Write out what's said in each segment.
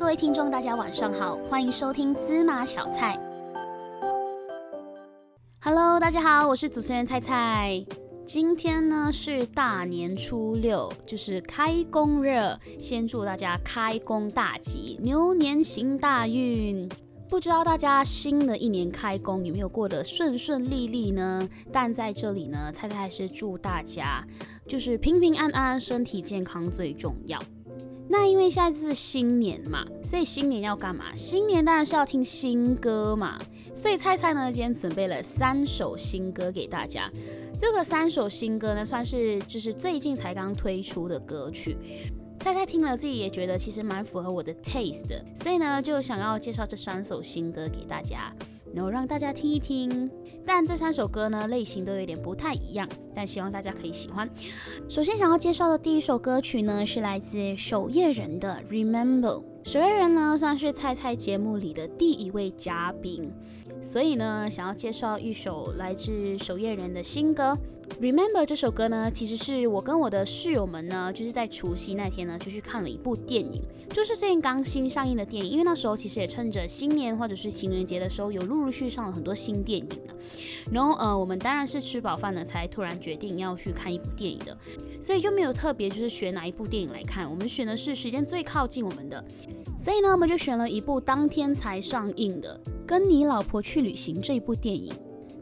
各位听众，大家晚上好，欢迎收听芝麻小菜。Hello，大家好，我是主持人菜菜。今天呢是大年初六，就是开工日，先祝大家开工大吉，牛年行大运。不知道大家新的一年开工有没有过得顺顺利利呢？但在这里呢，菜菜还是祝大家就是平平安安，身体健康最重要。那因为现在是新年嘛，所以新年要干嘛？新年当然是要听新歌嘛。所以菜菜呢，今天准备了三首新歌给大家。这个三首新歌呢，算是就是最近才刚推出的歌曲。菜菜听了自己也觉得其实蛮符合我的 taste 的，所以呢就想要介绍这三首新歌给大家，然后让大家听一听。但这三首歌呢类型都有点不太一样，但希望大家可以喜欢。首先想要介绍的第一首歌曲呢是来自守夜人的 Remember。守夜人呢算是菜菜节目里的第一位嘉宾，所以呢想要介绍一首来自守夜人的新歌。Remember 这首歌呢，其实是我跟我的室友们呢，就是在除夕那天呢，就去看了一部电影，就是最近刚新上映的电影。因为那时候其实也趁着新年或者是情人节的时候，有陆陆续续上了很多新电影。然后呃，我们当然是吃饱饭了才突然决定要去看一部电影的，所以就没有特别就是选哪一部电影来看，我们选的是时间最靠近我们的，所以呢，我们就选了一部当天才上映的《跟你老婆去旅行》这一部电影。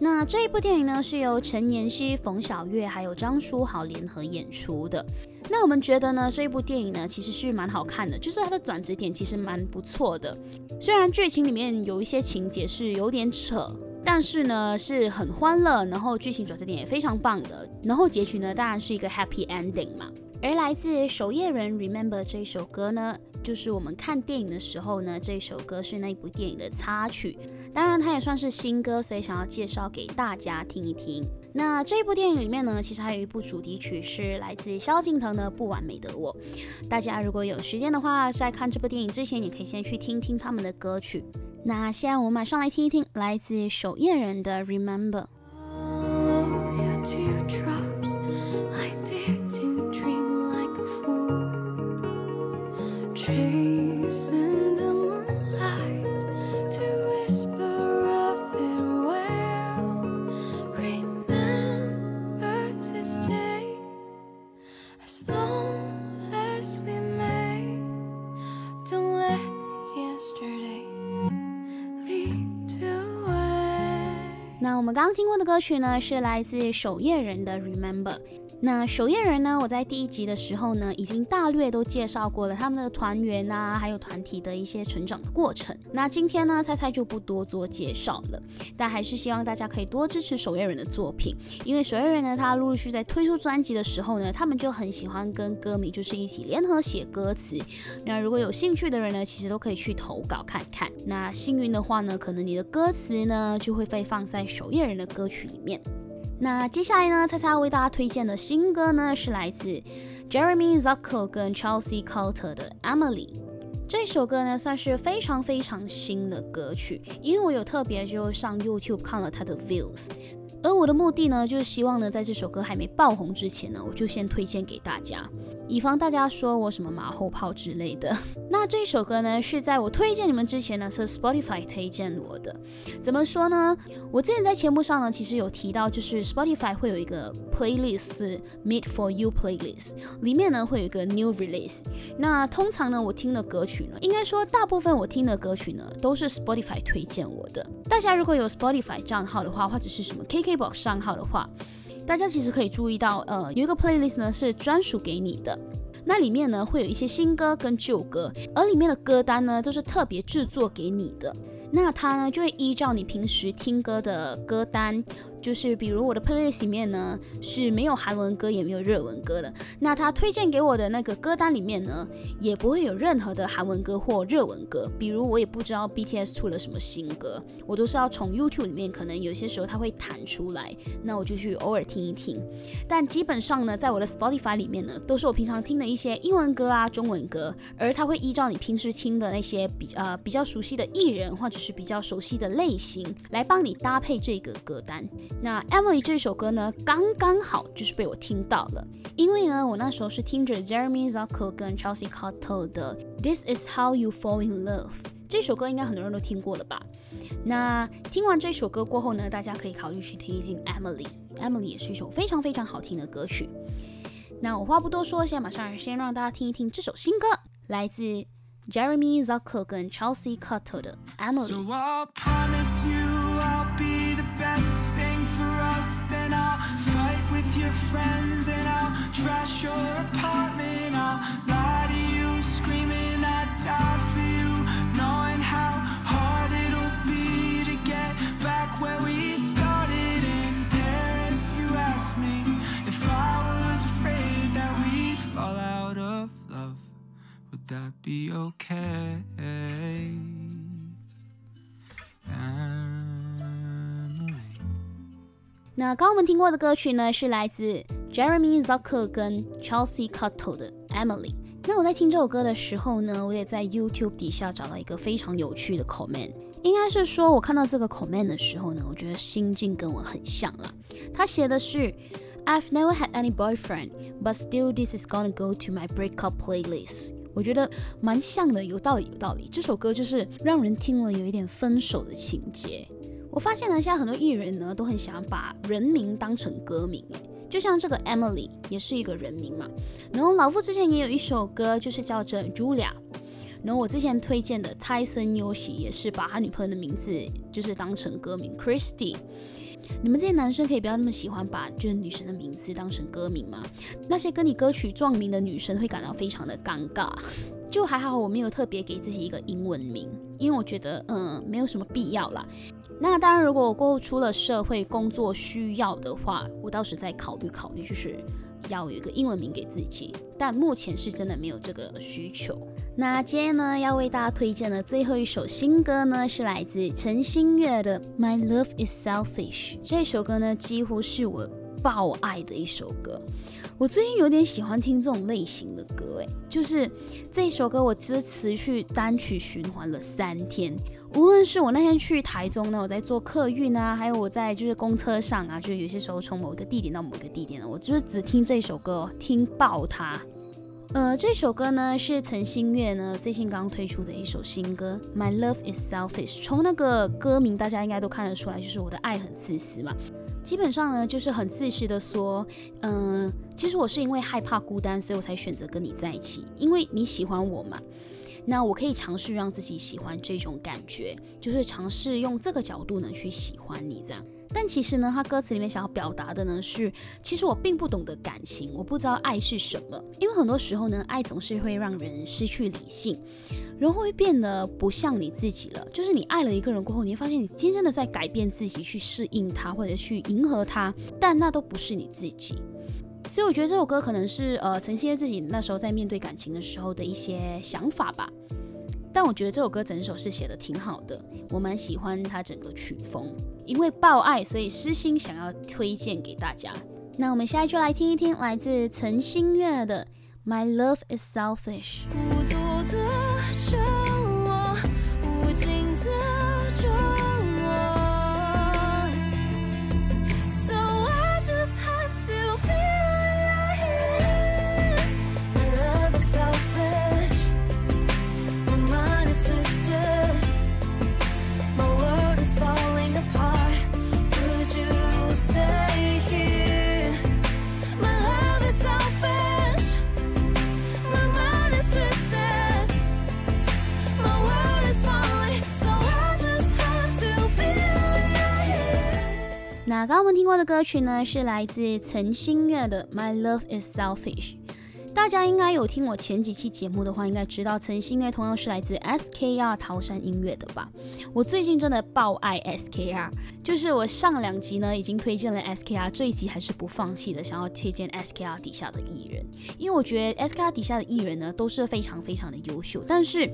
那这一部电影呢，是由陈妍希、冯小月还有张书豪联合演出的。那我们觉得呢，这一部电影呢，其实是蛮好看的，就是它的转折点其实蛮不错的。虽然剧情里面有一些情节是有点扯，但是呢是很欢乐，然后剧情转折点也非常棒的。然后结局呢，当然是一个 happy ending 嘛。而来自守夜人 Remember 这一首歌呢，就是我们看电影的时候呢，这首歌是那部电影的插曲。当然，它也算是新歌，所以想要介绍给大家听一听。那这部电影里面呢，其实还有一部主题曲是来自萧敬腾的《不完美的我》。大家如果有时间的话，在看这部电影之前，也可以先去听听他们的歌曲。那现在我们马上来听一听来自守夜人的《Remember》。那我们刚刚听过的歌曲呢，是来自守夜人的《Remember》。那守夜人呢？我在第一集的时候呢，已经大略都介绍过了他们的团员啊，还有团体的一些成长的过程。那今天呢，猜猜就不多做介绍了，但还是希望大家可以多支持守夜人的作品，因为守夜人呢，他陆陆续在推出专辑的时候呢，他们就很喜欢跟歌迷就是一起联合写歌词。那如果有兴趣的人呢，其实都可以去投稿看看。那幸运的话呢，可能你的歌词呢就会被放在守夜人的歌曲里面。那接下来呢，猜猜要为大家推荐的新歌呢，是来自 Jeremy Zucker 跟 Chelsea Carter 的 Emily。这首歌呢，算是非常非常新的歌曲，因为我有特别就上 YouTube 看了它的 views。而我的目的呢，就是希望呢，在这首歌还没爆红之前呢，我就先推荐给大家，以防大家说我什么马后炮之类的。那这首歌呢，是在我推荐你们之前呢，是 Spotify 推荐我的。怎么说呢？我之前在节目上呢，其实有提到，就是 Spotify 会有一个 playlist Made for You playlist，里面呢会有一个 New Release。那通常呢，我听的歌曲呢，应该说大部分我听的歌曲呢，都是 Spotify 推荐我的。大家如果有 Spotify 账号的话，或者是什么 KK。Box 账号的话，大家其实可以注意到，呃，有一个 playlist 呢是专属给你的，那里面呢会有一些新歌跟旧歌，而里面的歌单呢都是特别制作给你的，那它呢就会依照你平时听歌的歌单。就是比如我的 playlist 里面呢是没有韩文歌也没有日文歌的，那他推荐给我的那个歌单里面呢也不会有任何的韩文歌或日文歌。比如我也不知道 BTS 出了什么新歌，我都是要从 YouTube 里面，可能有些时候它会弹出来，那我就去偶尔听一听。但基本上呢，在我的 Spotify 里面呢，都是我平常听的一些英文歌啊、中文歌，而它会依照你平时听的那些比较呃比较熟悉的艺人或者是比较熟悉的类型来帮你搭配这个歌单。那 Emily 这首歌呢，刚刚好就是被我听到了，因为呢，我那时候是听着 Jeremy Zucker 跟 Chelsea Cotto 的 This Is How You Fall in Love 这首歌，应该很多人都听过了吧？那听完这首歌过后呢，大家可以考虑去听一听 Emily。Emily 也是一首非常非常好听的歌曲。那我话不多说，现在马上先让大家听一听这首新歌，来自 Jeremy Zucker 跟 Chelsea Cotto 的 Emily。Friends and I'll trash your apartment. 那刚刚我们听过的歌曲呢，是来自 Jeremy Zucker 跟 Chelsea Cotto 的 Emily。那我在听这首歌的时候呢，我也在 YouTube 底下找到一个非常有趣的 comment。应该是说，我看到这个 comment 的时候呢，我觉得心境跟我很像啦。他写的是 I've never had any boyfriend, but still this is gonna go to my breakup playlist。我觉得蛮像的，有道理，有道理。这首歌就是让人听了有一点分手的情节。我发现呢，现在很多艺人呢都很想把人名当成歌名，诶，就像这个 Emily 也是一个人名嘛。然后老夫之前也有一首歌，就是叫做 Julia。然后我之前推荐的 Tyson Yoshi 也是把他女朋友的名字就是当成歌名 Christy。你们这些男生可以不要那么喜欢把就是女神的名字当成歌名吗？那些跟你歌曲撞名的女生会感到非常的尴尬。就还好我没有特别给自己一个英文名，因为我觉得嗯没有什么必要啦。那当然，如果我过后出了社会工作需要的话，我到时再考虑考虑，就是要有一个英文名给自己。但目前是真的没有这个需求。那今天呢，要为大家推荐的最后一首新歌呢，是来自陈星月的《My Love Is Selfish》。这首歌呢，几乎是我爆爱的一首歌。我最近有点喜欢听这种类型的歌，诶，就是这首歌，我只持续单曲循环了三天。无论是我那天去台中呢，我在坐客运啊，还有我在就是公车上啊，就有些时候从某一个地点到某一个地点呢，我就是只听这首歌，听爆它。呃，这首歌呢是陈星月呢最近刚推出的一首新歌《My Love Is Selfish》。从那个歌名，大家应该都看得出来，就是我的爱很自私嘛。基本上呢，就是很自私的说，嗯，其实我是因为害怕孤单，所以我才选择跟你在一起，因为你喜欢我嘛。那我可以尝试让自己喜欢这种感觉，就是尝试用这个角度呢去喜欢你这样。但其实呢，他歌词里面想要表达的呢是，其实我并不懂得感情，我不知道爱是什么。因为很多时候呢，爱总是会让人失去理性，人会变得不像你自己了。就是你爱了一个人过后，你会发现你真正的在改变自己去适应他，或者去迎合他，但那都不是你自己。所以我觉得这首歌可能是呃，陈曦自己那时候在面对感情的时候的一些想法吧。但我觉得这首歌整首是写的挺好的，我蛮喜欢它整个曲风。因为爆爱，所以私心想要推荐给大家。那我们现在就来听一听来自陈星月的《My Love Is Selfish》。的歌曲呢，是来自陈星月的《My Love Is Selfish》。大家应该有听我前几期节目的话，应该知道陈星月同样是来自 SKR 桃山音乐的吧？我最近真的爆爱 SKR，就是我上两集呢已经推荐了 SKR，这一集还是不放弃的，想要推荐 SKR 底下的艺人，因为我觉得 SKR 底下的艺人呢都是非常非常的优秀，但是。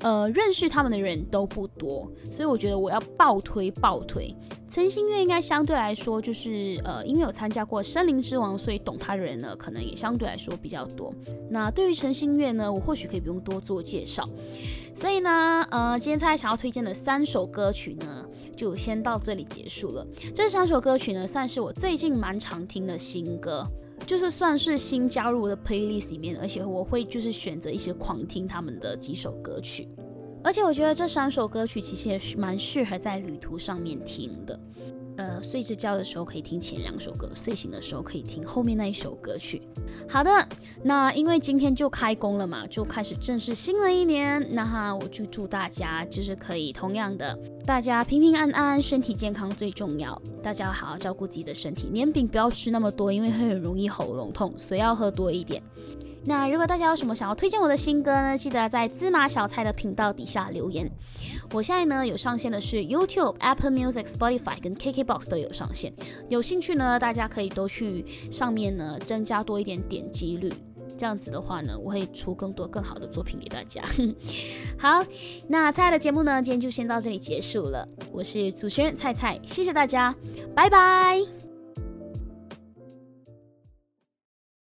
呃，认识他们的人都不多，所以我觉得我要爆推爆推。陈星月应该相对来说就是呃，因为有参加过《森林之王》，所以懂他的人呢，可能也相对来说比较多。那对于陈星月呢，我或许可以不用多做介绍。所以呢，呃，今天才想要推荐的三首歌曲呢，就先到这里结束了。这三首歌曲呢，算是我最近蛮常听的新歌，就是算是新加入的 playlist 里面，而且我会就是选择一些狂听他们的几首歌曲。而且我觉得这三首歌曲其实也是蛮适合在旅途上面听的。呃，睡着觉的时候可以听前两首歌，睡醒的时候可以听后面那一首歌曲。好的，那因为今天就开工了嘛，就开始正式新的一年，那哈，我就祝大家就是可以同样的，大家平平安安，身体健康最重要，大家要好好照顾自己的身体，年饼不要吃那么多，因为会很容易喉咙痛，水要喝多一点。那如果大家有什么想要推荐我的新歌呢？记得在芝麻小菜的频道底下留言。我现在呢有上线的是 YouTube、Apple Music、Spotify 跟 KKBox 都有上线。有兴趣呢，大家可以都去上面呢增加多一点点击率。这样子的话呢，我会出更多更好的作品给大家。好，那菜的节目呢，今天就先到这里结束了。我是主持人菜菜，谢谢大家，拜拜。